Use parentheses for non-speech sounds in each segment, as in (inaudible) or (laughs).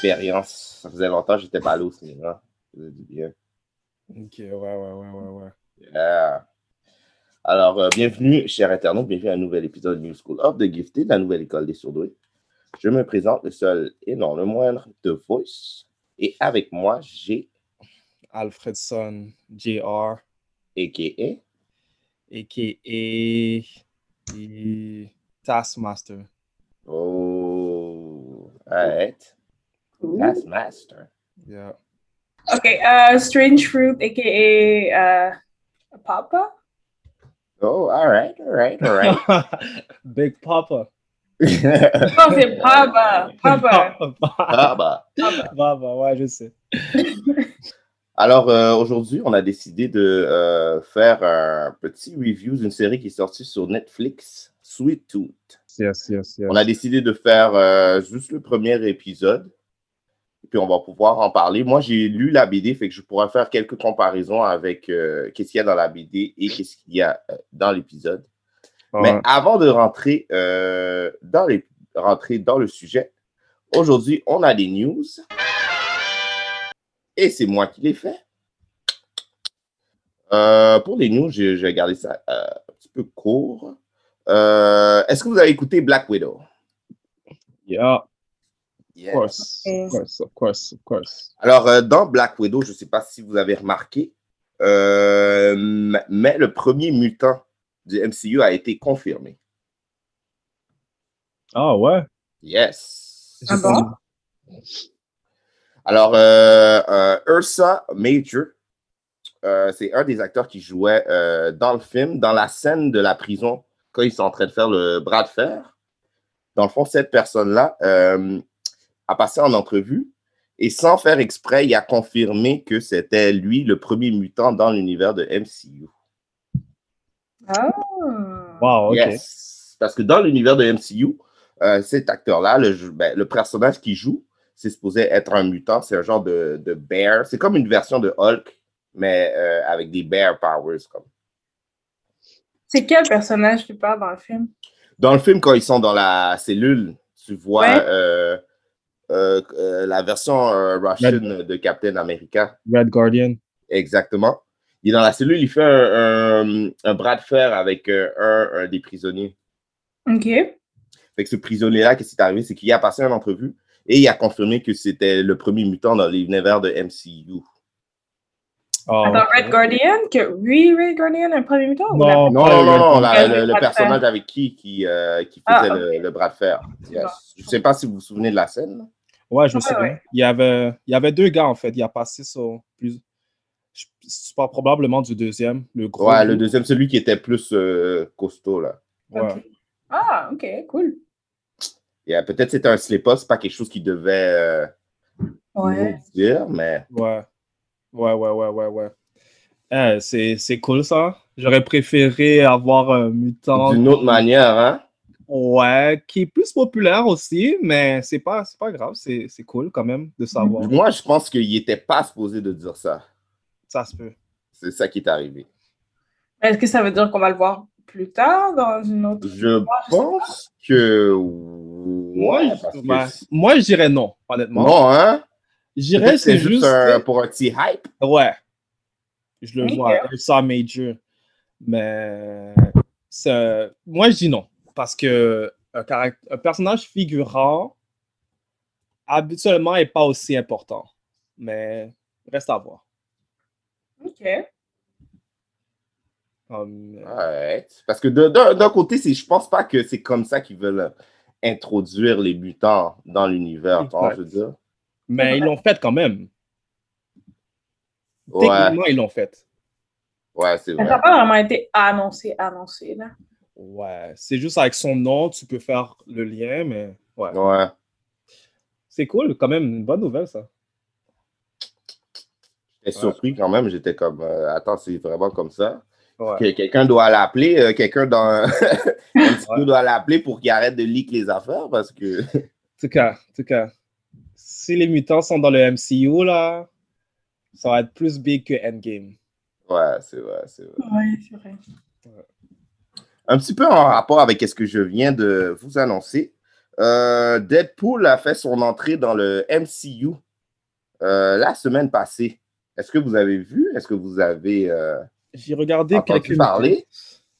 expérience. Ça faisait longtemps que j'étais pas allé au cinéma. Ça faisait du bien. Ok, ouais, ouais, ouais, ouais, ouais. Yeah. Alors, euh, bienvenue, chers internautes, bienvenue à un nouvel épisode New School of the Gifted, la nouvelle école des surdoués. Je me présente le seul et non le moindre de Voice. Et avec moi, j'ai Alfredson Jr. a.k.a. a.k.a. Taskmaster. Oh, alright. Taskmaster. Yeah. Okay, uh, Strange Fruit, aka uh, Papa? Oh, alright, alright, alright. (laughs) Big Papa. (laughs) Oh, c'est Papa. Papa. (laughs) bah. Papa, ouais, je sais. Alors, euh, aujourd'hui, on a décidé de euh, faire un petit review d'une série qui est sortie sur Netflix, Sweet Tooth. Yes, yes, yes. On a décidé de faire euh, juste le premier épisode, puis on va pouvoir en parler. Moi, j'ai lu la BD, fait que je pourrais faire quelques comparaisons avec euh, qu'est-ce qu'il y a dans la BD et qu'est-ce qu'il y a euh, dans l'épisode. Mais avant de rentrer, euh, dans les, rentrer dans le sujet, aujourd'hui, on a des news. Et c'est moi qui les fais. Euh, pour les news, j'ai gardé ça un petit peu court. Est-ce que vous avez écouté Black Widow? Yeah, Yes. of course, of course, of course, of course. Alors, euh, dans Black Widow, je ne sais pas si vous avez remarqué, euh, mais le premier mutant du MCU a été confirmé. Ah ouais? Yes. Ah bon? Alors, euh, euh, Ursa Major, euh, c'est un des acteurs qui jouait euh, dans le film, dans la scène de la prison, quand ils sont en train de faire le bras de fer. Dans le fond, cette personne-là a passé en entrevue et sans faire exprès, il a confirmé que c'était lui le premier mutant dans l'univers de MCU. Ah. Wow, ok. Yes. Parce que dans l'univers de MCU, euh, cet acteur-là, le, ben, le personnage qu'il joue, c'est supposé être un mutant. C'est un genre de, de bear. C'est comme une version de Hulk, mais euh, avec des bear powers. Comme. C'est quel personnage tu parles dans le film? Dans le film, quand ils sont dans la cellule, tu vois Ouais. euh, euh, euh, la version euh, Russian de Captain America. Red Guardian. Exactement. Il est dans la cellule, il fait un, un- un bras de fer avec euh, un, un des prisonniers. Ok. Fait que ce prisonnier-là, qu'est-ce qui est arrivé? C'est qu'il a passé une entrevue et il a confirmé que c'était le premier mutant dans l'univers de MCU. Oh, Attends, Red Guardian? Que oui, Red Guardian, un premier mutant? ou Non. la- Non, non, non, non, la- Le le, le bras de fer. personnage avec qui qui, euh, qui Ah, faisait le, le bras de fer. Yes. Je ne sais pas si vous vous souvenez de la scène. Ouais, je me Ouais, souviens. ouais. Il, y avait, il y avait deux gars, en fait. Il a passé sur plus. Je parle probablement du deuxième, le gros. Ouais, le deuxième, celui qui était plus euh, costaud. là. Ouais. Ok. Ah, ok, cool. Et, euh, Peut-être c'était un slip-up, c'est pas quelque chose qui devait euh, Ouais. nous dire, mais Ouais. Ouais, ouais, ouais, ouais, ouais. Eh, c'est, c'est cool ça. J'aurais préféré avoir un mutant. d'une autre manière, hein? Ouais, qui est plus populaire aussi, mais c'est pas, c'est pas grave. C'est, c'est cool quand même de savoir. Moi, je pense qu'il n'était pas supposé de dire ça. Ça se peut. C'est ça qui est arrivé. Est-ce que ça veut dire qu'on va le voir plus tard dans une autre. Je pense que. Ouais, parce que Ouais. Moi, je dirais non, honnêtement. Non, hein? Je dirais Peut-être c'est juste. un- pour un petit hype. Ouais. Je le vois, ça major. Mais c'est- moi, je dis non. Parce que un, personnage figurant, habituellement, n'est pas aussi important. Mais reste à voir. Ok. Ouais. Parce que d'un d'un côté, c'est- je pense pas que c'est comme ça qu'ils veulent euh, introduire les mutants dans l'univers. je veux dire? mais ils l'ont fait quand même. Ouais, Techniquement, ils l'ont fait. ouais c'est Ça vrai. n'a pas vraiment été annoncé, annoncé, là. Ouais. C'est juste avec son nom, tu peux faire le lien, mais ouais. Ouais. C'est cool, quand même. Une bonne nouvelle, ça. J'étais surpris quand même. J'étais comme, euh, attends, c'est vraiment comme ça. Ouais. Que quelqu'un doit l'appeler, euh, quelqu'un dans (laughs) peu doit l'appeler pour qu'il arrête de leak les affaires parce que. En tout cas, en tout cas, si les mutants sont dans le MCU, là, ça va être plus big que Endgame. Ouais, c'est vrai, c'est vrai. Oui, c'est vrai. Un petit peu en rapport avec ce que je viens de vous annoncer, euh, Deadpool a fait son entrée dans le MCU euh, la semaine passée. Est-ce que vous avez vu? Est-ce que vous avez euh, J'ai regardé entendu quelques parler? minutes.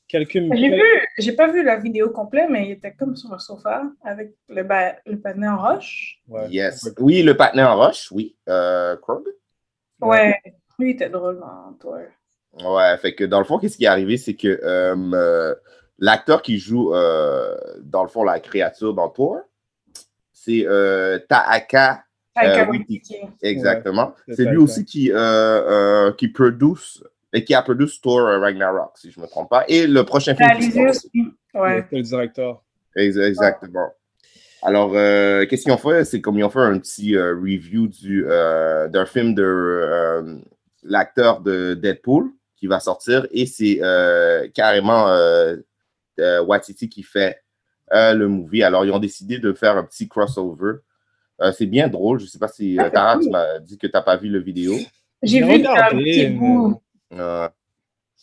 Quelques J'ai vu, j'ai pas vu la vidéo complète, mais il était comme sur un sofa avec le, ba- le panier en roche. Ouais. Yes. Oui, le partenaire en roche, oui. Euh, Krog? Ouais, lui il était drôle dans toi. Ouais, fait que dans le fond, qu'est-ce qui est arrivé, c'est que euh, euh, l'acteur qui joue, euh, dans le fond, la créature dans Thor, c'est euh, Taaka Taika euh, Waititi. Exactement. c'est c'est lui aussi qui, euh, euh, qui produce et qui a produit Thor Ragnarok, si je ne me trompe pas. Et le prochain film. Réalisé aussi. Ouais. Le directeur. Ex- Exactement. Alors, euh, qu'est-ce qu'ils ont fait? C'est comme ils ont fait un petit euh, review du, euh, d'un film de euh, l'acteur de Deadpool qui va sortir et c'est euh, carrément euh, euh, Watiti qui fait euh, le movie. Alors, ils ont décidé de faire un petit crossover. Euh, c'est bien drôle. Je ne sais pas si Ah, euh, Tara, cool. tu m'as dit que tu n'as pas vu le vidéo. J'ai vu un petit bout. Euh,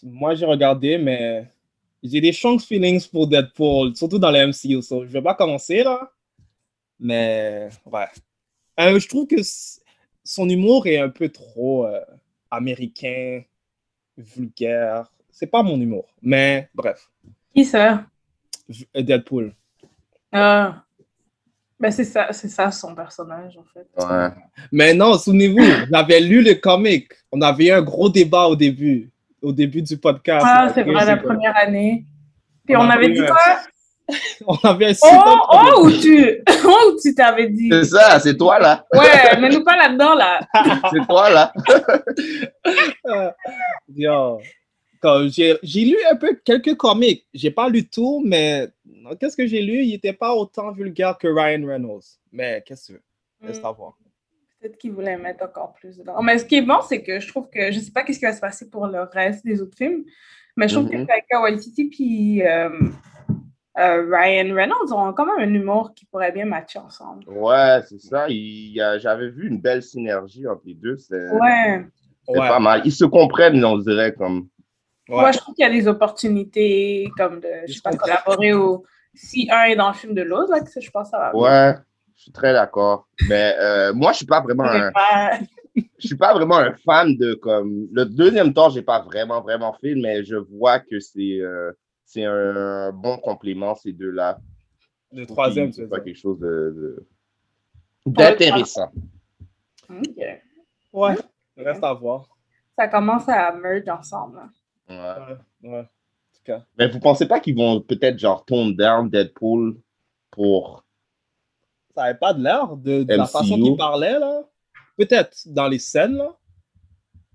Moi, j'ai regardé, mais j'ai des strong feelings pour Deadpool, surtout dans le MCU. so je vais pas commencer là. Mais ouais. Euh, je trouve que son humour est un peu trop euh, américain, vulgaire. C'est pas mon humour. Mais bref. Qui ça? V- Deadpool. Ah. Ben c'est ça, c'est ça son personnage en fait. ouais. Mais non, souvenez-vous, (laughs) j'avais lu le comic. On avait eu un gros débat au début, au début du podcast. Ah, c'est vrai, la première année. Puis On avait dit quoi? (laughs) On avait un Oh, super oh, problème. ou tu, (laughs) oh, ou tu t'avais dit? C'est ça, c'est toi là. Ouais, mais nous pas là-dedans, là. (laughs) C'est toi là. Yo, quand j'ai j'ai lu un peu quelques comics. J'ai pas lu tout, mais qu'est-ce que j'ai lu? Il était pas autant vulgaire que Ryan Reynolds. Mais qu'est-ce que tu veux? Reste à voir. Peut-être qu'ils voulaient mettre encore plus dedans. Mais ce qui est bon, c'est que je trouve que je sais pas qu'est-ce qui va se passer pour le reste des autres films, mais je trouve Mhm. que Taika Waititi puis euh, euh, Ryan Reynolds ont quand même un humour qui pourrait bien matcher ensemble. Ouais, c'est ça. J'avais vu une belle synergie entre les deux. C'est Ouais. c'est Ouais. pas mal. Ils se comprennent, on dirait, comme. Ouais. Moi, je trouve qu'il y a des opportunités comme de, je sais pas, collaborer ou si un est dans le film de l'autre, là, je pense que ça va bien. Ouais, je suis très d'accord. Mais euh, moi, je suis pas vraiment un, je suis pas vraiment un fan de comme le deuxième temps, j'ai pas vraiment vraiment fait, mais je vois que c'est euh, c'est un bon complément ces deux-là. Le troisième, c'est c'est pas quelque chose de de- d'intéressant. Ok. Ouais. Reste à voir. Ça commence à merge ensemble. Ouais. Ouais. Tout cas. Mais vous pensez pas qu'ils vont peut-être genre tone down Deadpool pour Ça avait pas de l'air de, de la façon qu'il parlait, là. Peut-être dans les scènes, là.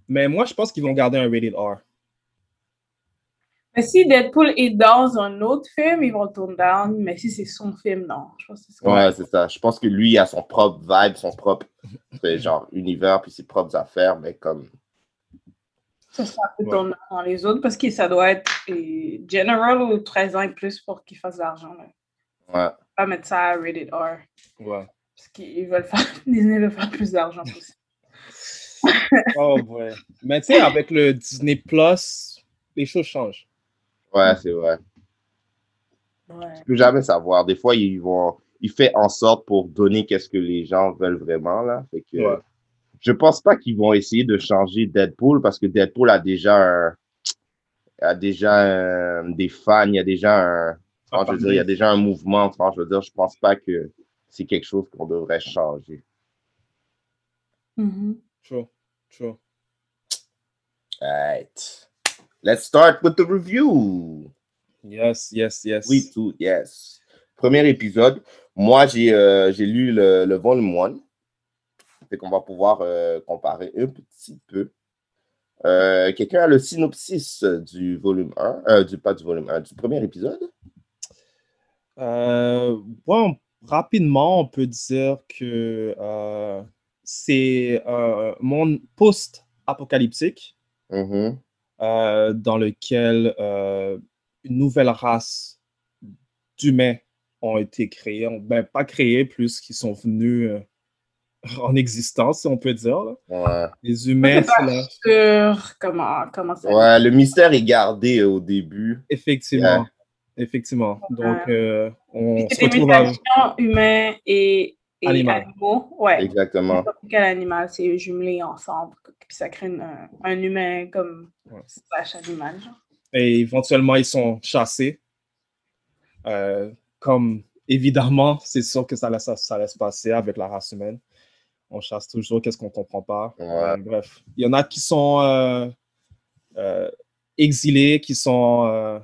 Mais moi, je pense qu'ils vont garder un rated R. Mais si Deadpool est dans un autre film, ils vont le tourner down. Mais si c'est son film, non. Je pense que c'est ce qu'on- Ouais, c'est ça. Je pense que lui il a son propre vibe, son propre (laughs) genre univers puis ses propres affaires, mais comme ça sera un peu Ouais. tourné dans les autres parce que ça doit être euh, General ou 13 ans et plus pour qu'ils fassent de l'argent. là. ouais. Pas mettre ça à rated R. Ouais. Parce qu'ils veulent faire, (laughs) Disney veut faire plus d'argent possible. Oh, ouais. Mais tu sais, avec le Disney Plus, les choses changent. Ouais, c'est vrai. Ouais. Tu peux jamais savoir. Des fois, ils vont, il fait en sorte pour donner qu'est-ce que les gens veulent vraiment là. Fait que, Ouais. je pense pas qu'ils vont essayer de changer Deadpool parce que Deadpool a déjà un, a déjà un- des fans, il y a déjà un, enfin, je veux dire, il y a déjà un mouvement. Enfin, je veux dire, je pense pas que c'est quelque chose qu'on devrait changer. Mhm. True. True. Alright. Let's start with the review. Yes, yes, yes. Oui, tout, yes. Premier épisode. Moi, j'ai euh, lu le, le volume 1. Fait qu'on va pouvoir euh, comparer un petit peu. Euh, Quelqu'un a le synopsis du volume 1, euh, du, pas du volume 1, du premier épisode? Bon, rapidement, on peut dire que c'est un monde post-apocalyptique Mhm. Euh, dans lequel euh, une nouvelle race d'humains ont été créés, ben pas créés, plus qui sont venus euh, en existence, si on peut dire. là. Ouais. Les humains, c'est là. sûre comment, comment ça ouais, le mystère est gardé au début. Effectivement. Yeah. Effectivement. Donc, euh, on se C'est des retrouve à... mutations humains et, et Animal. animaux. Ouais. Exactement. N'importe Quel animal, c'est jumelé ensemble. Puis ça crée une- un, un humain comme Ouais. slash animal. genre. Et éventuellement, ils sont chassés. Euh, comme évidemment, c'est sûr que ça laisse, ça laisse passer avec la race humaine. On chasse toujours, qu'est-ce qu'on comprend pas. Ouais. Euh, bref, il y en a qui sont euh, euh, exilés, qui sont euh,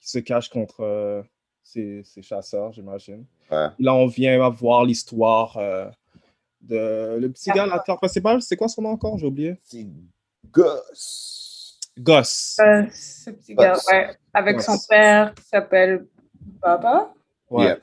qui se cachent contre euh, ces, ces chasseurs, j'imagine. Ouais. Là, on vient voir l'histoire euh, de le petit gars, l'acteur principal, c'est quoi son nom encore? J'ai oublié. C'est Gus. Goss. Euh, ce petit gars, Goss. ouais, avec Goss. son père qui s'appelle Baba. Ouais.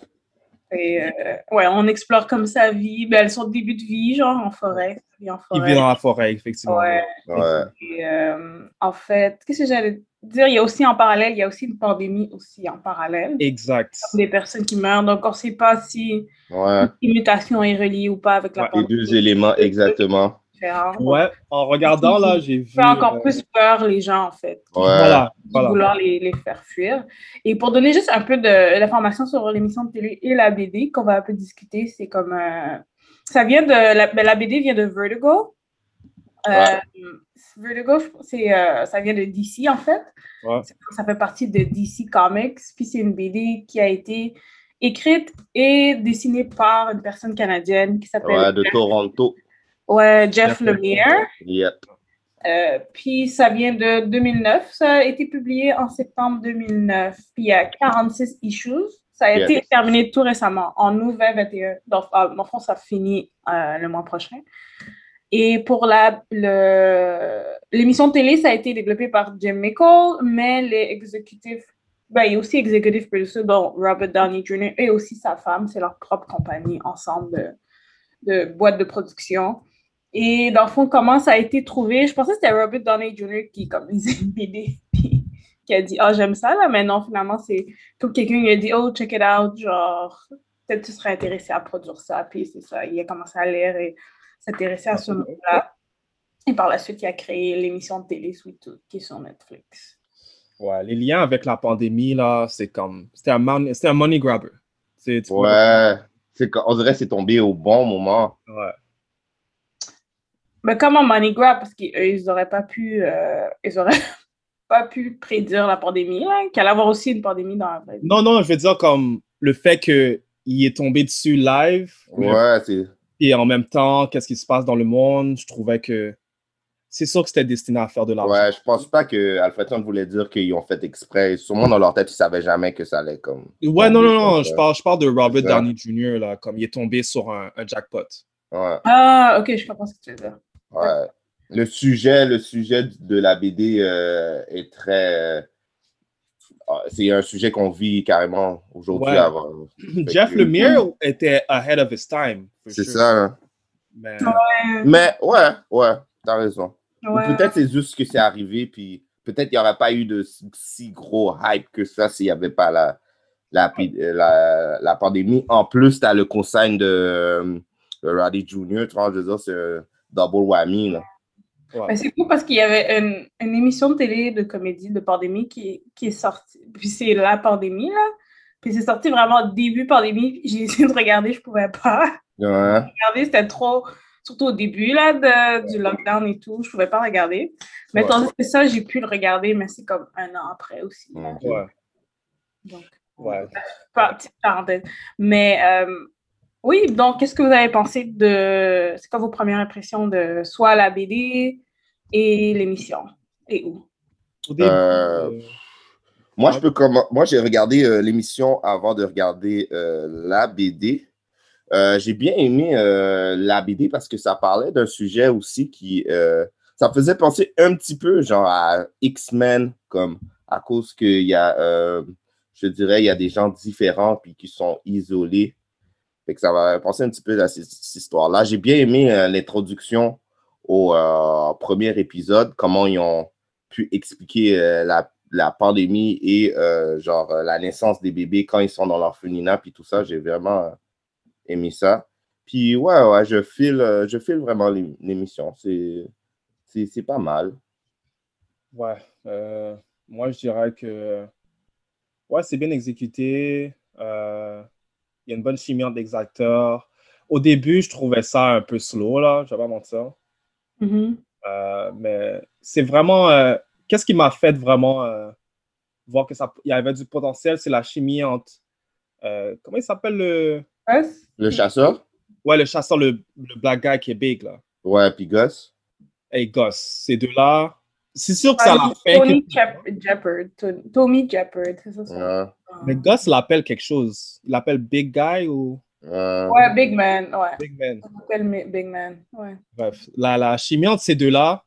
Et euh, ouais, on explore comme sa vie. Ben, son début de vie, genre en forêt. Il vit en Il forêt. vit dans la forêt, effectivement. Ouais. Ouais. Et, euh, en fait, qu'est-ce que j'allais dire? Il y a aussi en parallèle, il y a aussi une pandémie aussi en parallèle. Exact. Des personnes qui meurent. Donc, on ne sait pas si Ouais. une mutation est reliée ou pas avec la Ouais, Les pandémie. deux éléments, exactement. Ouais, en regardant là, j'ai vu. Ça fait encore euh, plus peur les gens, en fait. Ouais. Voilà, de voilà. vouloir les, les faire fuir. Et pour donner juste un peu de- d'informations sur l'émission de télé et la BD qu'on va un peu discuter, c'est comme... euh, ça vient de... La, ben, la BD vient de Vertigo. Euh, Ouais. Vertigo, je- c'est, euh, ça vient de DC, en fait. Ouais. Ça fait partie de DC Comics. Puis c'est une BD qui a été écrite et dessinée par une personne canadienne qui s'appelle Ouais, de Toronto. ouais, Jeff Jeff Lemire. Yep. Euh, puis ça vient de 2009. Ça a été publié en septembre 2009. Puis il y a 46 issues. Ça a Yes. été terminé tout récemment, en août 2021. Donc, euh, en fond, ça finit euh, le mois prochain. Et pour la, l'émission télé, ça a été développé par Jim Mickle, mais les exécutifs, ben, il y a aussi executive producer, dont Robert Downey Jr. et aussi sa femme, c'est leur propre compagnie ensemble de, de boîte de production. Et dans le fond, comment ça a été trouvé? Je pensais que c'était Robert Downey Jr. qui comme (laughs) une BD, puis qui a dit « Ah, j'aime ça, là. » Mais non, finalement, c'est comme quelqu'un lui a dit « Oh, check it out. » Genre, peut-être tu serais intéressé à produire ça. Puis c'est ça, il a commencé à lire et s'intéresser à ce monde-là. Et par la suite, il a créé l'émission de télé Sweet Tooth, qui est sur Netflix. Ouais, les liens avec la pandémie, là, c'est comme. C'était un, money grabber. C'est- tu Ouais. On dirait que c'est tombé au bon moment. Ouais. Mais comment Money Grab? Parce qu'eux, ils n'auraient pas pu, euh, ils auraient (laughs) pas pu prédire la pandémie, là, qu'il allait y avoir aussi une pandémie dans la vraie vie. Non, non, je veux dire comme le fait qu'il est tombé dessus live. Ouais, c'est. Et en même temps, qu'est-ce qui se passe dans le monde, je trouvais que c'est sûr que c'était destiné à faire de l'argent. Ouais, je pense pas que Alfredson voulait dire qu'ils ont fait exprès. Sûrement dans leur tête, ils savaient jamais que ça allait comme. Ouais, non, non, non, je ça. parle, je parle de Robert. Downey Jr., là, comme il est tombé sur un, un jackpot. Ouais, Ah, ok, je comprends ce que tu veux dire. ouais. Le sujet, le sujet de la BD euh, est très. Ah, C'est un sujet qu'on vit carrément aujourd'hui. Ouais. (clears throat) Jeff que- Lemire était ahead of his time. C'est sure. ça. hein. Mais, Mais ouais, ouais, t'as raison. Ouais. peut-être c'est juste que c'est arrivé, puis peut-être il n'y aurait pas eu de si- gros hype que ça s'il n'y avait pas la, la, la, la pandémie. En plus, tu as le consigne de, euh, de Roddy Jr., tu vois, je veux dire, c'est double whammy. Là. Mais c'est cool parce qu'il y avait une, une émission de télé de comédie de pandémie qui, qui est sortie. Puis c'est la pandémie, là. Puis c'est sorti vraiment début pandémie. J'ai (laughs) essayé de regarder, je pouvais pas. Ouais. (laughs) Regarder, c'était trop. Surtout au début, là, de- du lockdown et tout, je pouvais pas regarder. Mais Ouais. tandis que ça, j'ai pu le regarder, mais c'est comme un an après aussi. là. Ouais, Donc, ouais. pas- petite parenthèse. Mais euh, oui, donc, qu'est-ce que vous avez pensé de. C'est quoi vos premières impressions de soit la BD et l'émission? Et où? Au début, Euh, euh, Moi, je peux commen- Moi, j'ai regardé euh, l'émission avant de regarder euh, la BD. Euh, j'ai bien aimé euh, la BD parce que ça parlait d'un sujet aussi qui. euh, ça me faisait penser un petit peu, genre, à X-Men, comme à cause qu'il y a, euh, je dirais, il y a des gens différents puis qui sont isolés. Que ça m'a pensé un petit peu à cette, histoire-là. J'ai bien aimé euh, l'introduction au euh, premier épisode, comment ils ont pu expliquer euh, la, la pandémie et genre la naissance des bébés quand ils sont dans l'orphelinat puis tout ça. J'ai vraiment aimé ça. Puis ouais, ouais, je file, je file vraiment l'ém- l'émission. C'est, pas mal. Ouais, moi je dirais que ouais, c'est bien exécuté. Il y a une bonne chimie entre les acteurs. Au début, je trouvais ça un peu slow, là, je vais pas mentir. Mhm. Euh, mais c'est vraiment. euh, Qu'est-ce qui m'a fait vraiment euh, voir que ça, il y avait du potentiel, c'est la chimie entre. euh, comment il s'appelle le? Le chasseur? Ouais, le chasseur, le, le black guy qui est big, là. Ouais, puis Gus. Hey, Gus, ces deux-là. C'est sûr que ça l'a fait. Tony que- Jep- Jeopard. Tommy Jeopard, c'est ça? Ouais? Mais Gus l'appelle quelque chose. Il l'appelle Big Guy ou? Ouais. Ouais, Big Man, ouais. Big Man. On l'appelle Mi- Big Man, ouais. Bref, la, la chimie entre ces deux-là,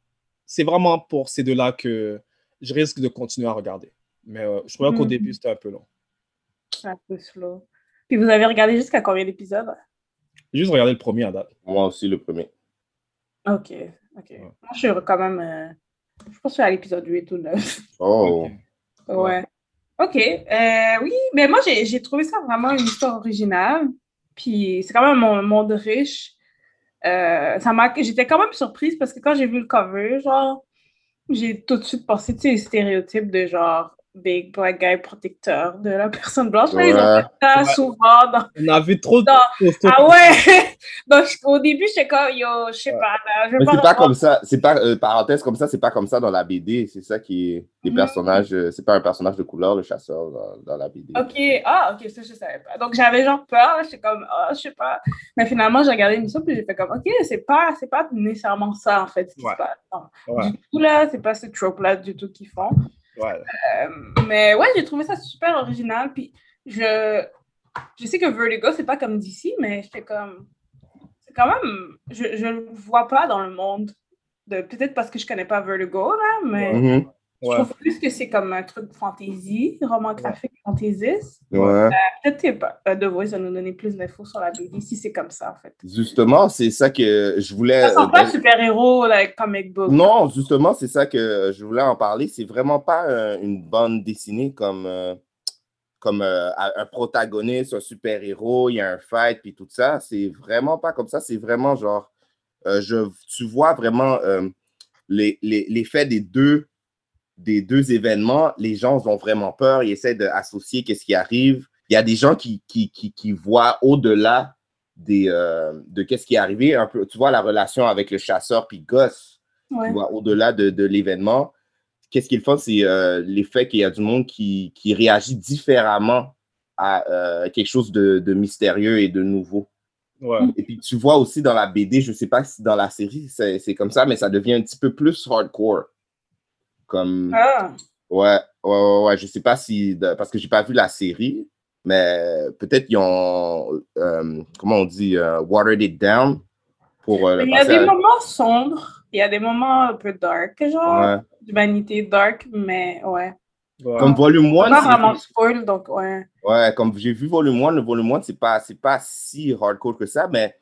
c'est vraiment pour ces deux-là que je risque de continuer à regarder. Mais euh, je trouvais qu'au Mhm. début, c'était un peu long. Un peu slow. Puis vous avez regardé jusqu'à combien d'épisodes? Juste regardé le premier à date. Moi aussi, le premier. Ok, ok. Moi, je suis quand même. euh, je pense que suis à l'épisode 8 ou 9. Oh. Ouais. Ok. euh, oui, mais moi, j'ai j'ai trouvé ça vraiment une histoire originale. Puis c'est quand même un monde riche. Euh, ça m'a, j'étais quand même surprise parce que quand j'ai vu le cover, genre, j'ai tout de suite pensé, tu sais, les stéréotypes de genre big black guy protecteur de la personne blanche. Là, ils ont Ouais. fait ça Ouais. souvent dans On a vu trop de posters. Ah ouais! (laughs) Donc, au début, j'étais comme, yo, je sais pas, là, Mais c'est pas comme ça, c'est pas, euh, parenthèse comme ça, c'est pas comme ça dans la BD. C'est ça qui est. Les Mhm. personnages, euh, c'est pas un personnage de couleur, le chasseur, dans, dans la BD. Ok, ah, ok, ça, je savais pas. Donc, j'avais genre peur, j'étais comme, ah, je sais pas. Mais finalement, j'ai regardé l'émission, puis j'ai fait comme, ok, c'est pas, c'est pas nécessairement ça, en fait, ce qui Ouais. se passe. Non. Ouais, Du tout, là, c'est pas ce trope-là du tout qu'ils font. Ouais. Euh, mais ouais, j'ai trouvé ça super original, puis je, je sais que Vertigo, c'est pas comme DC, mais j'étais comme, c'est quand même, je, je le vois pas dans le monde. de Peut-être parce que je connais pas Vertigo, là, mais. Mhm. Ouais. trouve plus que c'est comme un truc fantasy, roman graphique fantaisiste. Ouais. Peut-être que pas- euh, The Voice va nous donner plus d'infos sur la BD si c'est comme ça, en fait. Justement, c'est ça que je voulais. Ça sent euh, pas super-héros, like, comic book. Non, justement, c'est ça que je voulais en parler. C'est vraiment pas euh, une bande dessinée comme, euh, comme euh, un protagoniste, un super-héros, il y a un fight, puis tout ça. C'est vraiment pas comme ça. C'est vraiment genre, euh, je, tu vois vraiment euh, les- les- l'effet des deux, des deux événements. Les gens ont vraiment peur, ils essaient d'associer qu'est-ce qui arrive. Il y a des gens qui, qui, qui, qui voient au-delà des, euh, de qu'est-ce qui est arrivé. Un peu, tu vois la relation avec le chasseur puis Ouais. tu vois, au-delà de, de l'événement. Qu'est-ce qu'ils font, c'est euh, l'effet qu'il y a du monde qui, qui réagit différemment à euh, quelque chose de, de mystérieux et de nouveau. Ouais. Et puis tu vois aussi dans la BD, je ne sais pas si dans la série c'est c'est comme ça, mais ça devient un petit peu plus hardcore. Comme, Ah, ouais, ouais, ouais, ouais, je ne sais pas si, de- parce que j'ai pas vu la série, mais peut-être ils ont, euh, comment on dit, euh, watered it down pour euh, le il y a des à- moments sombres, il y a des moments un peu dark, genre, Ouais. d'humanité dark, mais ouais. Ouais. Comme volume On 1, pas vraiment spoil, donc ouais. Ouais, comme j'ai vu volume 1, le volume 1, c'est pas, c'est pas si hardcore que ça, mais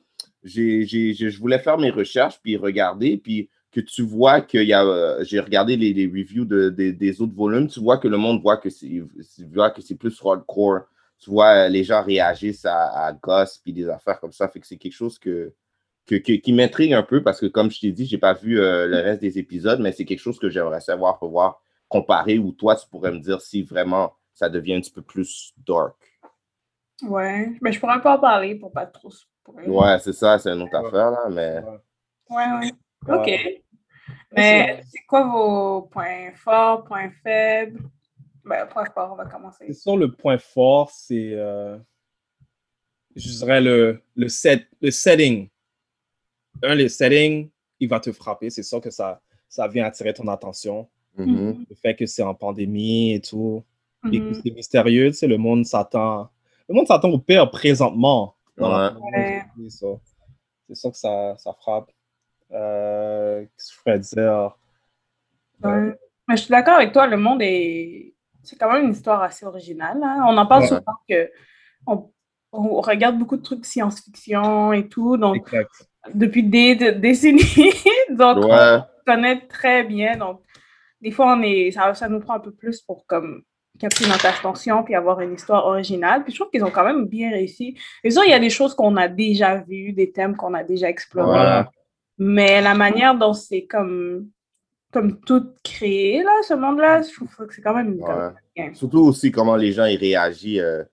j'ai, j'ai- j'ai- je voulais faire mes recherches puis regarder, puis que tu vois qu'il y a. euh, j'ai regardé les, les reviews de, des- des autres volumes, tu vois que le monde voit que c'est, que c'est plus hardcore. Tu vois, euh, les gens réagissent à, à Goss puis des affaires comme ça. Fait que c'est quelque chose que, que, que- qui m'intrigue un peu parce que, comme je t'ai dit, j'ai pas vu euh, le reste des épisodes, mais c'est quelque chose que j'aimerais savoir pour voir comparer ou toi, tu pourrais me dire si vraiment ça devient un petit peu plus dark. Ouais, mais je pourrais pas en parler pour pas trop. Ouais, c'est ça, c'est une autre Ouais. affaire, là, mais... Ouais, ouais. Ouais. OK. Mais c'est quoi vos points forts, points faibles? Ben, point fort, on va commencer. C'est sûr, le point fort, c'est, euh, je dirais, le, le, set, le setting. Un, le setting, il va te frapper. C'est sûr que ça, ça vient attirer ton attention. Mhm. Le fait que c'est en pandémie et tout, et que Mhm. c'est mystérieux, tu sais, le monde s'attend... Le monde s'attend au pire présentement. Ouais. C'est sûr que ça, ça frappe. Euh, Qu'est-ce que je pourrais dire? Euh, Ouais. Mais je suis d'accord avec toi, le monde est. C'est quand même une histoire assez originale. hein. On en parle Ouais. souvent que on, on regarde beaucoup de trucs science-fiction et tout, donc exact. depuis des, des (laughs) décennies. donc, Ouais, on connaît très bien. Donc, des fois, on est, ça, ça nous prend un peu plus pour comme capter notre attention puis avoir une histoire originale. Puis je trouve qu'ils ont quand même bien réussi. Et ça, il y a des choses qu'on a déjà vues, des thèmes qu'on a déjà explorés. Voilà. Mais la manière dont c'est comme, comme tout créé, là, ce monde-là, je trouve que c'est quand même ouais. bien. Surtout aussi comment les gens y réagissent. euh,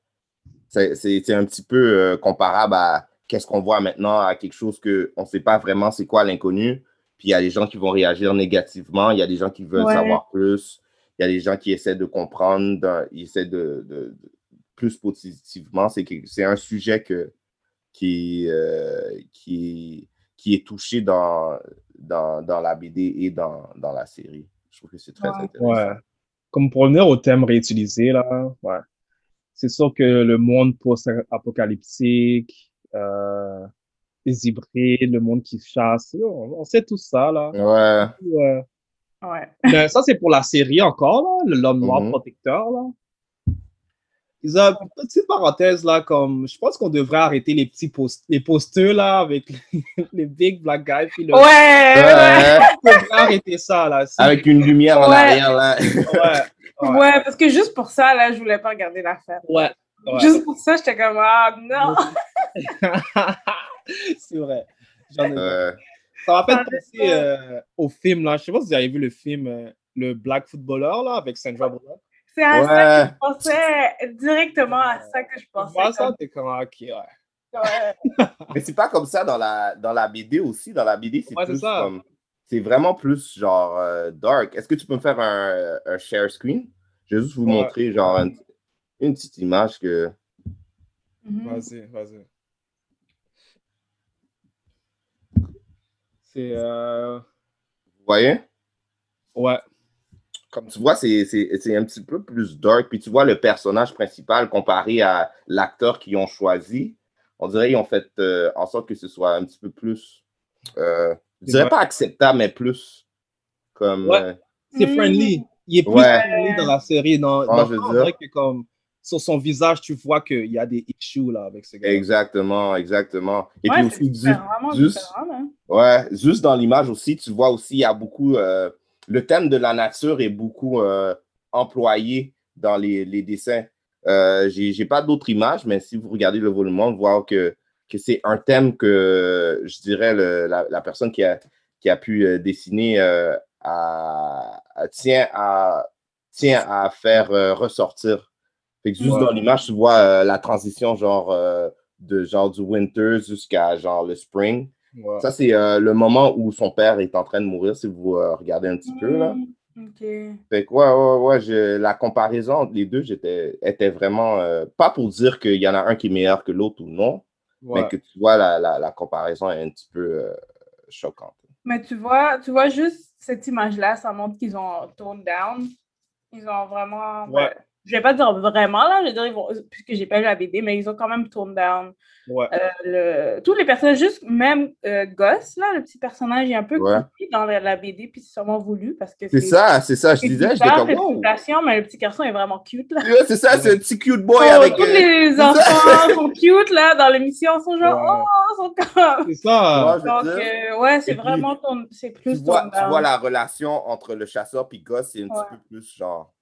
c'est- un petit peu euh, comparable à qu'est-ce qu'on voit maintenant, à quelque chose qu'on ne sait pas vraiment c'est quoi l'inconnu. Puis il y a des gens qui vont réagir négativement, il y a des gens qui veulent Ouais. savoir plus, il y a des gens qui essaient de comprendre, ils essaient de, de- de- plus positivement. C'est un sujet que, qui, euh, qui, qui est touché dans, dans, dans la BD et dans, dans la série. Je trouve que c'est très Ouais. intéressant. Ouais. Comme pour revenir au thème réutilisé, là, ouais. C'est sûr que le monde post-apocalyptique, euh, les hybrides, le monde qui chasse, on, on sait tout ça, là. Ouais. Ouais. Ouais. Mais ça, c'est pour la série encore, là, le l'homme noir Mhm. protecteur, là. Ils ont une petite parenthèse, là, comme, je pense qu'on devrait arrêter les petits post les posters, là, avec les, (laughs) les big black guys, puis le, Ouais, ouais. Ouais. on devrait arrêter ça, là. Si- Avec une lumière en Ouais. arrière, là. Ouais, ouais, Ouais, parce que juste pour ça, là, je voulais pas regarder l'affaire. ouais. ouais. Juste pour ça, j'étais comme, ah non! (laughs) c'est vrai. J'en ai- Ouais. Ça m'a fait Ça penser euh, au film, là. Je sais pas si vous avez vu le film euh, Le Black Footballer, là, avec Sandra Bullock. C'est à ça que je pensais, directement à ça que je pensais. vois ça, comme- t'es comme, ok, ouais. Ouais. (laughs) Mais c'est pas comme ça dans la, dans la BD aussi. Dans la BD, c'est Ouais, plus ça. comme. C'est vraiment plus genre euh, dark. Est-ce que tu peux me faire un, un share screen? Je vais juste vous Ouais. montrer genre une, une petite image que. Mhm. Vas-y, vas-y. C'est. Euh... Vous voyez? Ouais. Comme tu vois, c'est c'est- c'est un petit peu plus dark. Puis tu vois le personnage principal comparé à l'acteur qu'ils ont choisi. On dirait qu'ils ont fait euh, en sorte que ce soit un petit peu plus. euh, je dirais vrai. pas acceptable, mais plus. Comme. Ouais. euh, C'est friendly. Il est plus Ouais. friendly dans la série. Dans, je on dire. dirait que comme. sur son visage, tu vois qu'il y a des issues là avec ce gars. Exactement, exactement. Et Ouais, puis aussi, juste, hein. ouais, juste dans l'image aussi, tu vois aussi, il y a beaucoup. euh, le thème de la nature est beaucoup euh, employé dans les, les dessins. Euh, J'ai j'ai pas d'autres images, mais si vous regardez le volume 1, on voit que, que c'est un thème que je dirais le- la, la personne qui a, qui a pu euh, dessiner euh, à- à- tient, à, tient à faire euh, ressortir. Fait que juste dans l'image, tu vois la transition genre de genre du winter jusqu'à genre le spring. Ça, c'est euh, le moment où son père est en train de mourir, si vous euh, regardez un petit peu là. Mm, Ok. Fait que ouais, ouais, ouais, je- la comparaison entre les deux, j'étais était vraiment euh, pas pour dire qu'il y en a un qui est meilleur que l'autre ou non, Ouais. mais que tu vois la, la, la comparaison est un petit peu choquante. Mais tu vois, tu vois juste cette image-là, ça montre qu'ils ont toned down. Ils ont vraiment. Ouais. Je vais pas dire vraiment, là, je vais dire, ils vont, puisque j'ai pas lu la BD, mais ils ont quand même toned down. Ouais. euh, le, tous les personnages, juste même euh, Goss, là, le petit personnage, il est un peu Ouais. dans la, la BD, puis c'est sûrement voulu parce que C'est ça, c'est ça, je disais, j'étais bizarre, comme c'est wow. une citation, mais le petit garçon est vraiment cute, là. Ouais, c'est ça, c'est un petit cute boy Oh, avec. tous euh, les enfants sont cute, là, dans l'émission, sont genre, Ouais. oh, sont comme. C'est ça. Je Donc, euh, ouais, c'est puis, vraiment ton. C'est tu plus vois, ton. tu vois la relation entre le chasseur et Goss, c'est un Ouais. petit peu plus genre.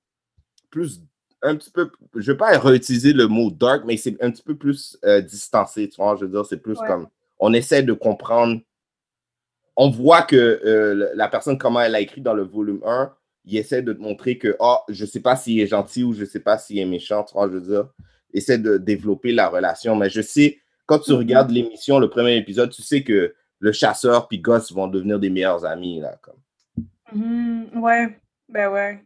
Plus. Un petit peu. Je vais pas réutiliser le mot dark, mais c'est un petit peu plus euh, distancé. Tu vois, je veux dire, c'est plus Ouais. comme. On essaie de comprendre. On voit que euh, la personne, comment elle a écrit dans le volume 1, il essaie de te montrer que, oh, je sais pas s'il est gentil ou je sais pas s'il est méchant. Tu vois, je veux dire. Essaie de développer la relation. Mais je sais, quand tu Mhm. regardes l'émission, le premier épisode, tu sais que le chasseur puis Goss vont devenir des meilleurs amis. Là, comme. Mhm, ouais, ben ouais.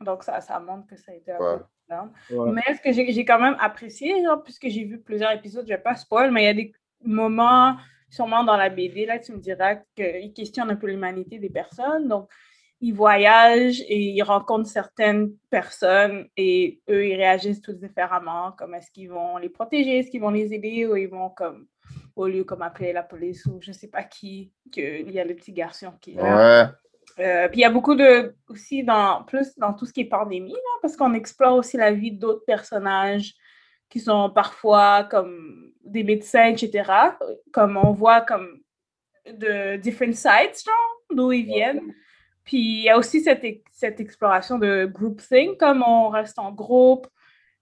Donc, ça, ça montre que ça a été un Ouais. peu Mais ce que j'ai quand même apprécié, genre, puisque j'ai vu plusieurs épisodes, je vais pas spoil, mais il y a des moments, sûrement dans la BD, là, tu me diras qu'ils questionnent un peu l'humanité des personnes. Donc, ils voyagent et ils rencontrent certaines personnes et eux, ils réagissent tous différemment. Comme est-ce qu'ils vont les protéger, est-ce qu'ils vont les aider ou ils vont comme, au lieu comme appeler la police ou je sais pas qui, qu'il y a le petit garçon qui. Ouais. Euh, puis il y a beaucoup de aussi dans plus dans tout ce qui est pandémie là, parce qu'on explore aussi la vie d'autres personnages qui sont parfois comme des médecins etc. Comme on voit comme de different sites genre d'où ils viennent. Puis il y a aussi cette, cette exploration de groupthink, comme on reste en groupe,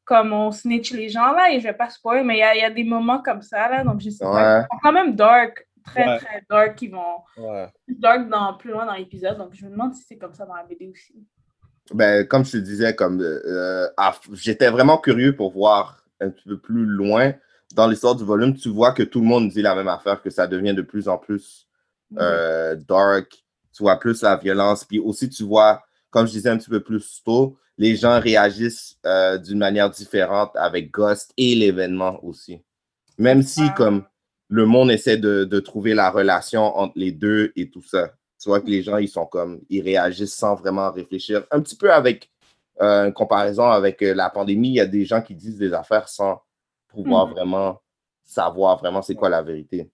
comme on snitch les gens là, et je vais pas spoiler, mais il y a, il y a des moments comme ça là, donc je sais pas, Ouais. ils sont quand même dark, très Ouais. très dark, qui vont Ouais. dark dans, plus loin dans l'épisode, donc je me demande si c'est comme ça dans la BD aussi. Ben, comme je te disais, comme euh, à- j'étais vraiment curieux pour voir un petit peu plus loin dans l'histoire du volume. Tu vois que tout le monde dit la même affaire, que ça devient de plus en plus euh, dark. Tu vois plus la violence. Puis aussi, tu vois, comme je disais un petit peu plus tôt, les gens réagissent euh, d'une manière différente avec Ghost et l'événement aussi. Même si, comme le monde essaie de, de trouver la relation entre les deux et tout ça. Tu vois que les gens, ils sont comme, ils réagissent sans vraiment réfléchir. Un petit peu avec euh, une comparaison avec euh, la pandémie, il y a des gens qui disent des affaires sans pouvoir Mhm. vraiment savoir vraiment c'est quoi la vérité.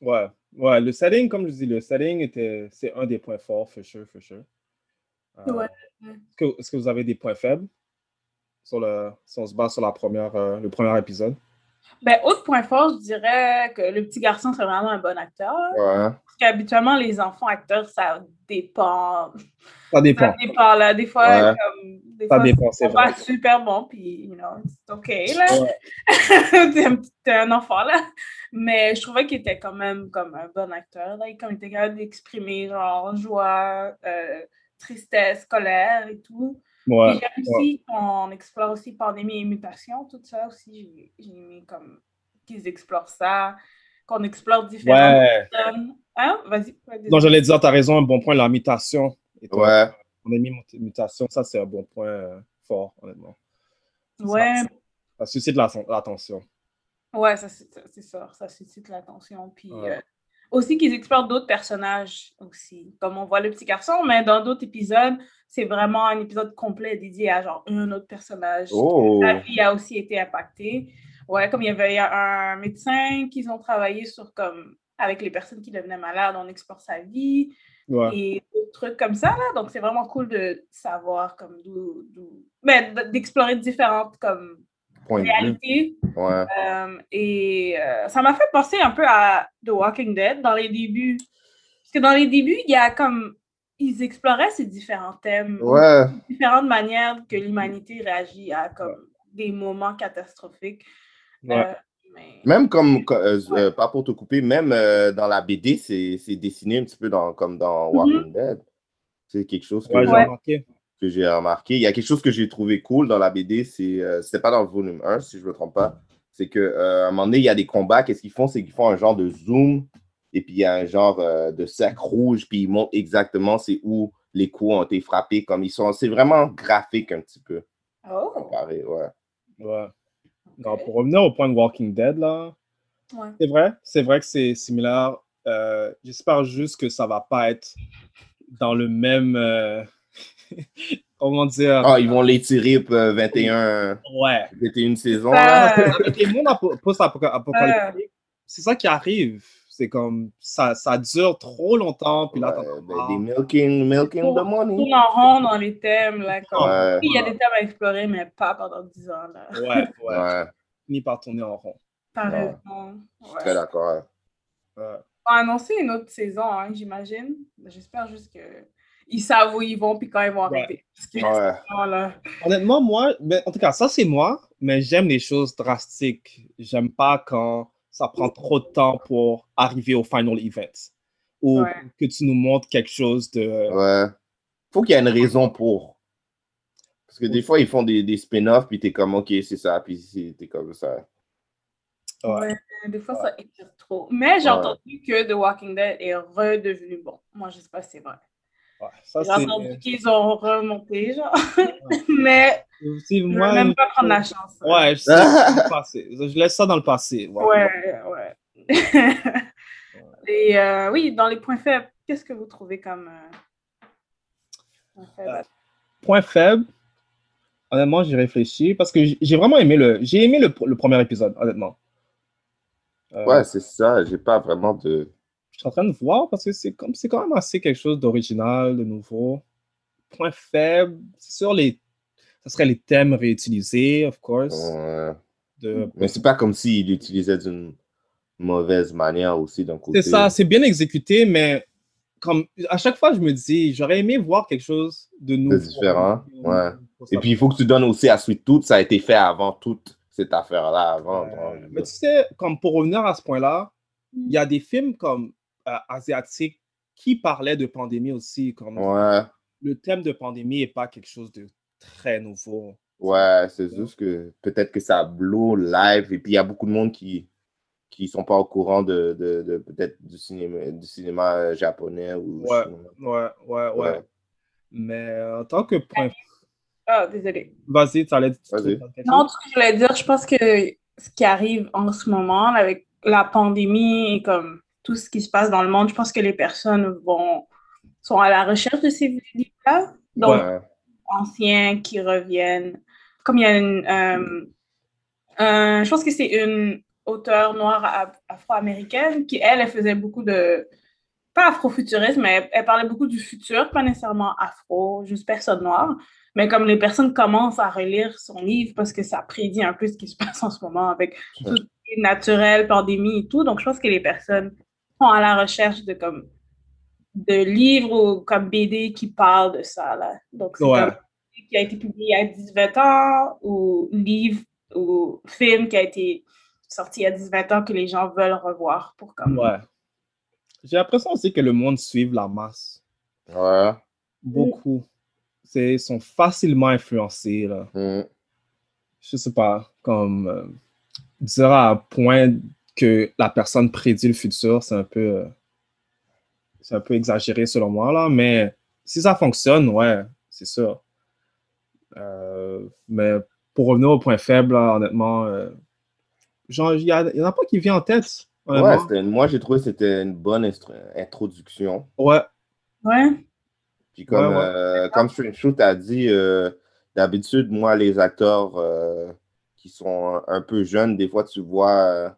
Ouais. Ouais, le setting, comme je dis, le setting était, c'est un des points forts, for sure, for sure. Euh, Ouais. Est-ce que, est-ce que vous avez des points faibles sur le, si on se base sur la première, euh, le premier épisode? Ben, autre point fort, je dirais que le petit garçon, c'est vraiment un bon acteur. Ouais. Parce qu'habituellement, les enfants acteurs, ça dépend. Ça dépend. Ça dépend, là. Des fois, Ouais. comme, des Ça fois, dépend, c'est ils sont pas vrai. super bons, puis, you know, c'est OK, là. Ouais. (laughs) t'es un, petit- t'es un enfant, là. Mais je trouvais qu'il était quand même comme un bon acteur, là. Comme il était capable d'exprimer, genre, joie, euh, tristesse, colère et tout. Ouais. Qu'on explore aussi pandémie et mutation, tout ça aussi, j'ai- aimé comme qu'ils explorent ça, qu'on explore différentes Ouais. personnes. Hein? Vas-y. Non, j'allais dire, tu as raison, un bon point, la mutation. Et toi, Ouais. On a mis mut- mutation, ça, c'est un bon point euh, fort, honnêtement. Ouais, Ça, ça suscite la- l'attention. ouais, ça, c'est ça, c'est ça, ça suscite l'attention. Puis Ouais. euh, aussi qu'ils explorent d'autres personnages aussi, comme on voit le petit garçon, mais dans d'autres épisodes, c'est vraiment un épisode complet dédié à genre un autre personnage. Oh. Sa vie a aussi été impactée. Ouais, comme il y avait un médecin qu'ils ont travaillé sur comme avec les personnes qui devenaient malades, on explore sa vie Ouais. et d'autres trucs comme ça, là. Donc, c'est vraiment cool de savoir comme d'où... ben, d'explorer différentes comme Point de vue. réalités. Ouais. Euh, et euh, ça m'a fait penser un peu à The Walking Dead dans les débuts. Parce que dans les débuts, il y a comme... Ils exploraient ces différents thèmes, Ouais. différentes manières que l'humanité réagit à comme des moments catastrophiques. Ouais. Euh, mais- Même comme, co- pas pour te couper, même euh, dans la BD, c'est c'est dessiné un petit peu dans, comme dans Walking Dead. C'est quelque chose que Ouais, j'ai j'ai- remarqué. Que j'ai remarqué. Il y a quelque chose que j'ai trouvé cool dans la BD, c'est euh, c'était pas dans le volume 1, si je ne me trompe pas. C'est qu'à un moment donné, il y a des combats. Qu'est-ce qu'ils font? C'est qu'ils font un genre de zoom et puis il y a un genre euh, de cercle rouge, puis ils montrent exactement c'est où les coups ont été frappés. Comme ils sont. C'est vraiment graphique un petit peu. Oh, comparé, ouais. Ouais. Non, pour revenir au point de Walking Dead, là, ouais. c'est vrai, c'est vrai que c'est similaire. Euh, J'espère juste que ça va pas être dans le même. Euh, (laughs) Comment dire? Ah, ils vont l'étirer pour euh, 21, Ouais. 21 saisons. Euh, là. Avec les mondes apo- post-apocalyptiques, c'est ça qui arrive. C'est comme ça, ça dure trop longtemps, puis là, Ouais, ben, ah, des milking, milking the money. tourne en rond dans les thèmes. Là, comme... Ouais. Il y a des thèmes à explorer, mais pas pendant 10 ans. Là. ouais, ouais, (laughs) Ouais, ni par tourner en rond. T'as Ouais. raison. je suis Ouais. très d'accord. Ouais. On va annoncer une autre saison, hein, j'imagine. J'espère juste que ils savent où ils vont puis quand ils vont arrêter. Ouais. Honnêtement, moi, ben, en tout cas, ça c'est moi, mais j'aime les choses drastiques. J'aime pas quand ça prend trop de temps pour arriver au final event ou Ouais. que tu nous montres quelque chose de. Ouais. Faut qu'il y ait une raison pour. Parce que des fois, ils font des, des spin-offs, puis t'es comme, OK, c'est ça, puis c'est- t'es comme ça. Ouais. Ouais, des fois, ça étire trop. Mais j'ai Ouais. entendu que The Walking Dead est redevenu bon. Moi, je sais pas si c'est vrai. Ouais, ça J'ai entendu qu'ils ont remonté, genre. (laughs) Mais Si, je ne même pas prendre la chance. Ouais, je, le passé. je laisse ça dans le passé. ouais. Ouais, ouais. Et euh, oui, dans les points faibles, qu'est-ce que vous trouvez comme euh, point faible? Point faible, honnêtement, j'y réfléchis parce que j'ai vraiment aimé le. J'ai aimé le, le premier épisode, honnêtement. Euh, Ouais, c'est ça. J'ai pas vraiment de. Je suis en train de voir parce que c'est comme c'est quand même assez quelque chose d'original, de nouveau. Point faible, c'est sûr les. Ce serait les thèmes réutilisés, of course. Ouais. De... Mais c'est pas comme s'il l'utilisait d'une mauvaise manière aussi d'un côté. C'est ça, c'est bien exécuté, mais comme à chaque fois, je me dis, j'aurais aimé voir quelque chose de nouveau. différent, ouais. Et puis, il faut que tu donnes aussi à Sweet Tooth, ça a été fait avant toute cette affaire-là, avant. Ouais. Mais tu sais, comme pour revenir à ce point-là, il y a des films comme asiatiques qui parlaient de pandémie aussi. Comme Ouais, le thème de pandémie n'est pas quelque chose de très nouveau. ouais, c'est juste que peut-être que ça blow live, et puis il y a beaucoup de monde qui qui sont pas au courant de, de, de peut-être du cinéma, du cinéma euh, japonais ou Ouais. chinois. Ouais, ouais, ouais. Ouais. Mais euh, en tant que point. Ah, désolé. Vas-y, tu allais dire Non, ce que je voulais dire, je pense que ce qui arrive en ce moment, avec la pandémie et comme tout ce qui se passe dans le monde, je pense que les personnes vont sont à la recherche de ces livres-là. Donc, Ouais. anciens qui reviennent. Comme il y a une. euh, euh, je pense que c'est une auteure noire af- afro-américaine qui, elle, elle faisait beaucoup de. Pas afrofuturisme, mais elle, elle parlait beaucoup du futur, pas nécessairement afro, juste personne noire. Mais comme les personnes commencent à relire son livre parce que ça prédit un peu ce qui se passe en ce moment avec tout ce qui est naturel, pandémie et tout. Donc, je pense que les personnes sont à la recherche de comme de livres ou comme BD qui parlent de ça. Là. Donc, c'est Ouais. comme qui a été publié à 18 ans ou livre ou film qui a été sorti à 18 ans que les gens veulent revoir pour comme... Ouais. J'ai l'impression aussi que le monde suit la masse. Ouais. Beaucoup. C'est, ils sont facilement influencés. Là. Mm. Je sais pas, comme euh, dire à un point que la personne prédit le futur, c'est un peu, euh, c'est un peu exagéré selon moi, là, mais si ça fonctionne, ouais, c'est sûr. Euh, mais pour revenir au point faible, là, honnêtement, euh, genre, il y, a- il y en a pas qui vient en tête. Ouais, moi j'ai trouvé que c'était une bonne introduction. Ouais, Ouais. Puis comme, Ouais, ouais. euh, comme Strange Shoot a dit, euh, d'habitude, moi, les acteurs euh, qui sont un, un peu jeunes, des fois, tu vois euh,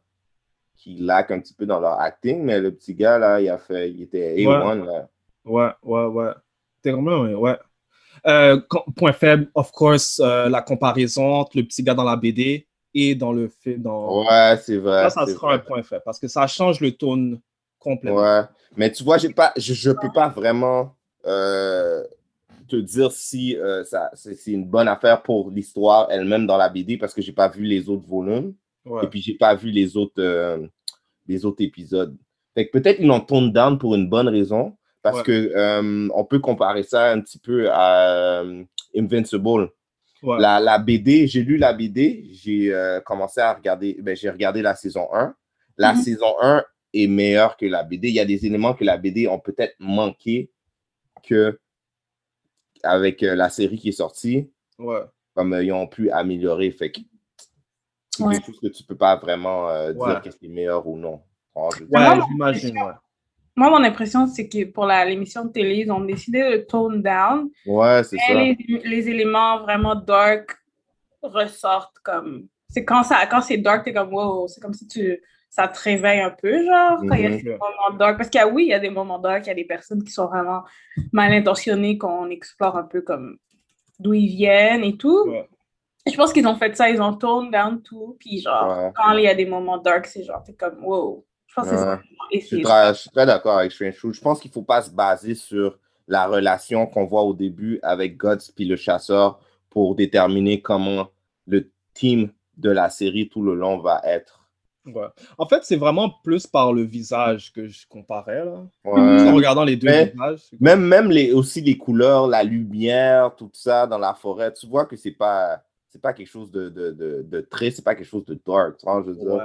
qui laquent un petit peu dans leur acting, mais le petit gars, là, il a fait, il était A1, là. Ouais, ouais, ouais. T'es vraiment, ouais. ouais. Euh, co- point faible, of course, euh, la comparaison entre le petit gars dans la BD et dans le film. Dans... Ouais, c'est vrai. Ça, ça sera un point faible parce que ça change le tone complètement. Ouais, mais tu vois, j'ai pas, je, je peux pas vraiment euh, te dire si ça, c'est une bonne affaire pour l'histoire elle-même dans la BD parce que j'ai pas vu les autres volumes Ouais. et puis j'ai pas vu les autres, euh, les autres épisodes. Fait que peut-être ils l'ont tone down pour une bonne raison parce Ouais. que euh, on peut comparer ça un petit peu à euh, Invincible. Ouais. La, la BD, j'ai lu la BD, j'ai euh, commencé à regarder, ben, j'ai regardé la saison 1. La Mhm. saison 1 est meilleure que la BD. Il y a des éléments que la BD ont peut-être manqué que avec euh, la série qui est sortie, Ouais. comme euh, ils ont pu améliorer. Fait que c'est Ouais. quelque chose que tu peux pas vraiment euh, Ouais. dire qu'est-ce qui est meilleur ou non. Oh, Ouais, Moi, mon j'imagine, ouais. Moi, mon impression, c'est que pour la- l'émission de télé, ils ont décidé de tone down. Ouais, c'est ça. Les, les éléments vraiment dark ressortent comme. C'est quand, ça, quand c'est dark, t'es comme wow, c'est comme si tu, ça te réveille un peu, genre, quand il y a Mhm. des moments dark. Parce qu'il y a, oui, il y a des moments dark, il y a des personnes qui sont vraiment mal intentionnées, qu'on explore un peu comme d'où ils viennent et tout. Ouais. Je pense qu'ils ont fait ça, ils ont tone down tout, puis genre, Ouais. quand il y a des moments dark, c'est genre, t'es comme wow. Je pense que c'est ça. Je suis très, d'accord avec Strange Fruit. Je pense qu'il ne faut pas se baser sur la relation qu'on voit au début avec Guts puis le chasseur pour déterminer comment le team de la série tout le long va être. Ouais. En fait, c'est vraiment plus par le visage que je comparais, là. Ouais. En regardant les deux Mais- visages. Même, même les, aussi les couleurs, la lumière, tout ça dans la forêt, tu vois que c'est pas c'est pas quelque chose de, de, de, de triste, c'est pas quelque chose de dark. tu vois, je veux dire? Ouais.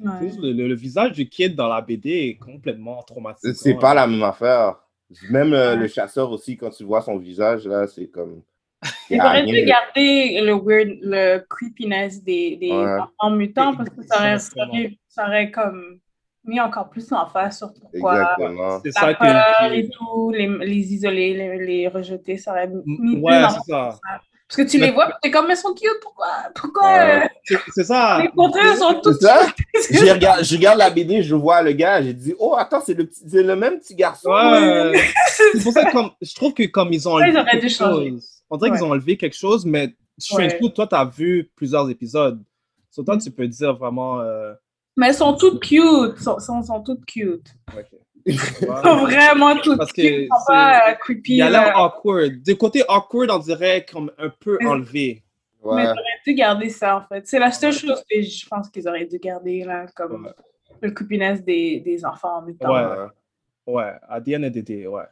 Ouais. Juste Le, le- le visage du kid dans la BD est complètement traumatisant. C'est pas la même affaire. Même euh, Ouais. le chasseur aussi, quand tu vois son visage, là, c'est comme. (laughs) il y Ils a auraient rien dû de- garder le weird, le creepiness des, des Ouais. enfants mutants parce que ça aurait, ça aurait, ça aurait comme mis encore plus en face sur pourquoi Exactement. C'est la ça peur que. et tout, les, les isoler, les, les rejeter, ça aurait mis plus Ouais, en c'est ça. Parce que tu les vois, t'es comme, mais sont cute, pourquoi, pourquoi Ouais. euh, C'est ça. les sont tous C'est ça? (laughs) J'ai regard- je regarde la BD, je vois le gars, j'ai dit, oh, attends, c'est le, petit- c'est le même petit garçon. Ouais. C'est pour ça que comme, je trouve que comme ils ont enlevé quelque chose, on dirait qu'ils ont enlevé quelque chose, mais Strange. Fruit, toi, tu as vu plusieurs épisodes. Sur toi, Mm. tu peux dire vraiment. euh, Mais elles sont toutes cute, sont, sont, sont toutes cute. Sont vraiment toutes Parce que euh, creepy. Il a là. l'air awkward. Du côté awkward, on dirait comme un peu Mais- enlevé. Ouais. Mais ils auraient dû garder ça, en fait. C'est la seule chose que je pense qu'ils auraient dû garder, là, comme Ouais. le creepiness des, des enfants en même temps. Ouais. Ouais, à the end of the day, ouais.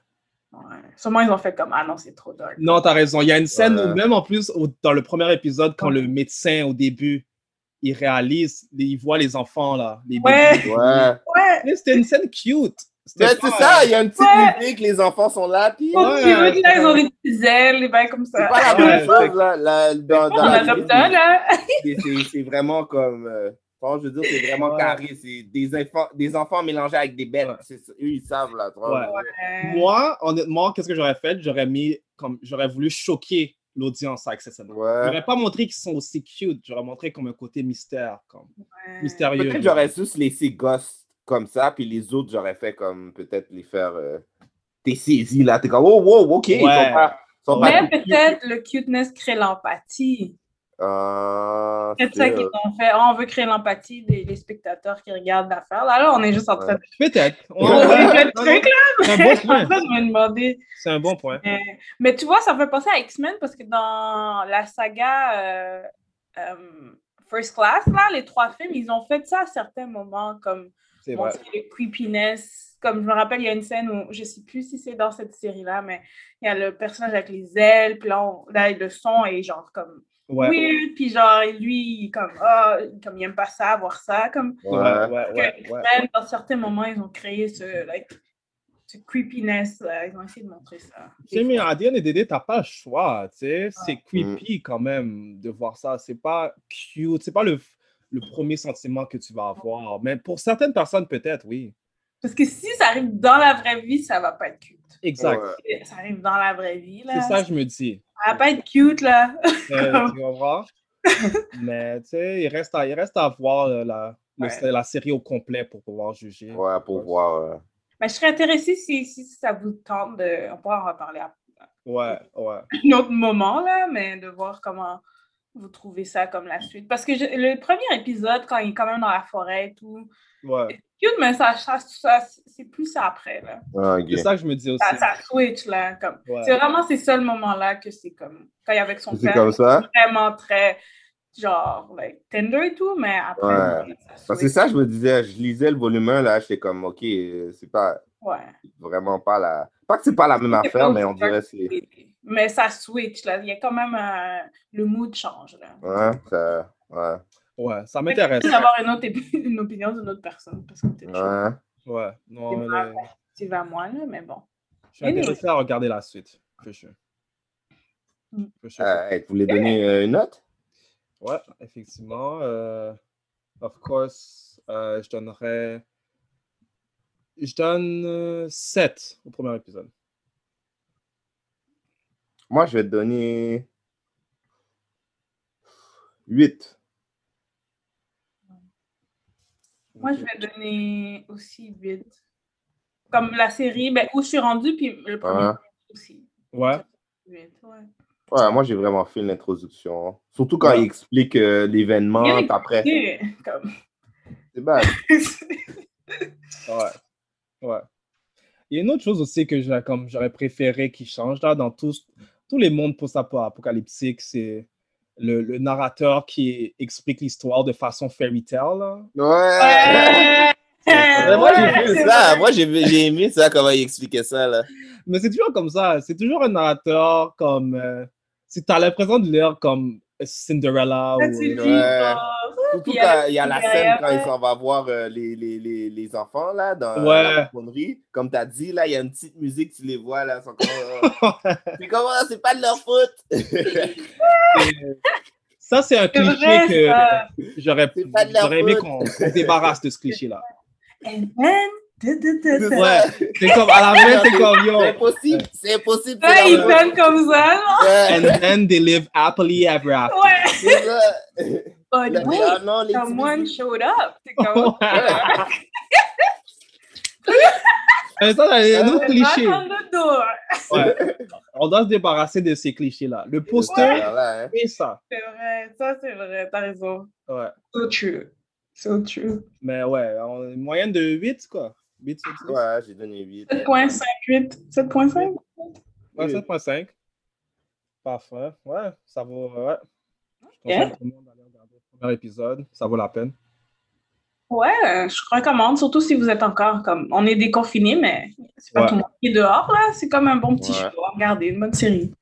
Ouais. Sûrement, ils ont fait comme, ah non, c'est trop dark. Non, t'as raison. Il y a une scène Ouais. où, même en plus, au- dans le premier épisode, quand Ouais. le médecin, au début, il réalise, il voit les enfants, là. Les Ouais. bébés. Ouais. Ouais, Mais C'était une scène cute. Mais C'était c'est ça, il y a une petite Ouais. musique, les enfants sont là, puis Ouais, là, c'est- ils ont des petites ailes, des bails comme c'est ça. pas la même c'est- chose, là, là, dans, dans On la adopte là. C'est- c'est- C'est vraiment comme, euh, enfin, je veux dire, c'est vraiment Ouais. carré, c'est des enfants, des enfants mélangés avec des bêtes, Ouais. C'est ça. eux, ils savent, là. Moi, honnêtement, qu'est-ce que j'aurais fait? J'aurais mis comme j'aurais voulu choquer l'audience avec cette scène. Ouais. J'aurais pas montré qu'ils sont aussi cute. J'aurais montré comme un côté mystère, comme Ouais. mystérieux. Peut-être j'aurais juste laissé Ghost comme ça, puis les autres, j'aurais fait comme peut-être les faire. Euh, T'es saisi là, t'es comme, oh, wow, ok, ils sont Ouais. pas. sont pas Mais peut-être le cuteness crée l'empathie. Euh, C'est ça qu'ils ont fait. Oh, on veut créer l'empathie des, des spectateurs qui regardent l'affaire. Là, là, on est juste en train de. Peut-être. (laughs) On Ouais, ouais, fait ouais, le truc, là. C'est un bon un bon point. Mais, mais tu vois, ça me fait penser à X-Men parce que dans la saga euh, euh, First Class, là, les trois films, ils ont fait ça à certains moments, comme C'est vrai. montrer le creepiness. Comme je me rappelle, il y a une scène où, je sais plus si c'est dans cette série-là, mais il y a le personnage avec les ailes, puis là, on- là, le son est genre comme Ouais. weird, puis genre, lui, comme, ah, comme il aime pas ça, voir ça, comme. Ouais, Ouais. ouais. X-Men, dans certains moments, ils ont créé ce, like, ce creepiness, là. ils ont essayé de montrer ça. Tu sais, mais à the day, t'as pas le choix, tu sais. C'est Mm. creepy quand même de voir ça. C'est pas cute. C'est pas le, le premier sentiment que tu vas avoir. Mais pour certaines personnes, peut-être, oui. Parce que si ça arrive dans la vraie vie, ça va pas être cute. Exact. Ouais. Ça arrive dans la vraie vie, là. C'est ça que je me dis. Ça va pas être cute, là. Euh, tu (laughs) comprends? Mais tu sais, il reste, à, il reste à voir euh, la, le- la série au complet pour pouvoir juger. Ouais, pour voir. euh, Mais je serais intéressée si, si ça vous tente de. On pourra en reparler à Ouais, ouais. (laughs) un autre moment, là, mais de voir comment vous trouvez ça comme la suite? Parce que je- le premier épisode, quand il est quand même dans la forêt et tout, Ouais. cute, mais ça, ça, ça- c'est plus ça après, là. ah. C'est ça que je me dis aussi. Ça, ça switch, là. Comme, Ouais. C'est vraiment ces seuls moments-là que c'est comme. Quand il est avec son C'est père, comme ça. vraiment très. Genre, like, tender et tout, mais après. Ouais. ça Parce que ça, je me disais, je lisais le volume 1, là, j'étais comme, ok, c'est pas Ouais. vraiment pas la. Pas que c'est pas la même C'est affaire, mais on dirait que c'est. Mais ça switch, là. Il y a quand même un- Le mood change, là. Ouais, ça. Ouais. Ouais, ça m'intéresse. d'avoir une, autre une opinion d'une autre personne parce que peut-être Ouais. Ouais. Non, c'est mais perspective à moi, là, mais bon. je suis intéressé à regarder la suite. For sure. Mm. For sure. Euh, hey, vous voulez donner euh, une note? Ouais, effectivement. euh, of course, euh, je donnerais. Je donne 7 au premier épisode. Moi, je vais te donner 8. Moi, je vais donner aussi 8. Comme la série, ben, où je suis rendue, puis le premier Ouais. aussi. Ouais. 8, ouais. Ouais, moi, j'ai vraiment fait l'introduction. Surtout quand Ouais. il explique euh, l'événement, après. C'est bad. (laughs) Ouais. Ouais. Il y a une autre chose aussi que j'aurais comme j'aurais préféré qu'il change là dans tous, tous les mondes post-apocalyptiques, c'est le, le narrateur qui explique l'histoire de façon fairy tale. là. Ouais! Ouais, moi, j'ai c'est ça. Moi, j'ai j'ai aimé ça, comment il expliquait ça, là. Mais c'est toujours comme ça. C'est toujours un narrateur comme. euh, si tu as l'impression de lire comme Cinderella ou. dis, Ouais. oh, Surtout puis quand il y a la derrière, scène quand il ouais. s'en va voir euh, les, les, les, les enfants, là, dans Ouais. la pouponnerie. Comme tu as dit, là, il y a une petite musique, tu les vois, là. ils sont comme, (laughs) euh, c'est comment? C'est pas de leur faute! Ça, c'est un cliché vrai, que j'aurais aimé qu'on qu'on se débarrasse de ce cliché-là. (laughs) And then. Ouais, c'est comme à la fin, c'est comme yo. C'est impossible, c'est impossible. Il leur faute. donne comme ça, non? And Ouais, then they live happily ever after. Ouais. But Là, wait, non, les someone showed up. C'est comme... Mais ça, c'est un autre cliché. on the door. Ouais. On doit se débarrasser de ces clichés-là. Le poster Là, hein. et ça. C'est vrai, ça c'est vrai, t'as raison. Ouais. So true. So true. Mais ouais, on- une moyenne de 8, quoi. 8 sur 10. Ouais, j'ai donné 8. 7.58. 7.5? Ouais, 7.5. Parfait. Ouais, ça vaut. Ouais. Je à tout le monde premier épisode. Ça vaut la peine. Ouais, je recommande, surtout si vous êtes encore comme. On est déconfinés, mais c'est pas Ouais. tout le monde qui est dehors, là. C'est comme un bon petit Ouais. show. Regardez, une bonne série.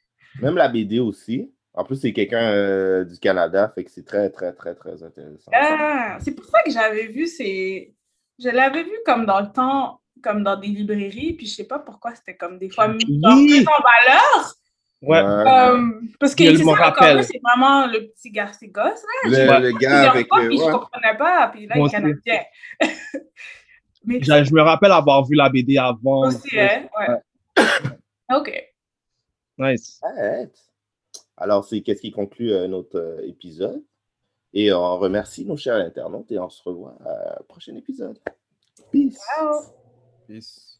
Même la BD aussi. En plus, c'est quelqu'un euh, du Canada, fait que c'est très, très, très, très intéressant. Ah, c'est pour ça que j'avais vu ces. Je l'avais vu comme dans le temps, comme dans des librairies, puis je sais pas pourquoi c'était comme des fois mis Oui. en valeur. Ouais. Euh, parce que Je c'est me ça, le rappelle. cover, c'est vraiment le petit gars, c'est gosse, là. Le, le gars avec. fois, euh, puis je ouais. comprenais pas, puis là, il est canadien. (laughs) Mais Je, je me rappelle avoir vu la BD avant. aussi, hein, ouais. (coughs) OK. Nice. Alors, c'est qu'est-ce qui conclut euh, notre euh, épisode? Et on remercie nos chers internautes et on se revoit au prochain épisode. Peace. Peace.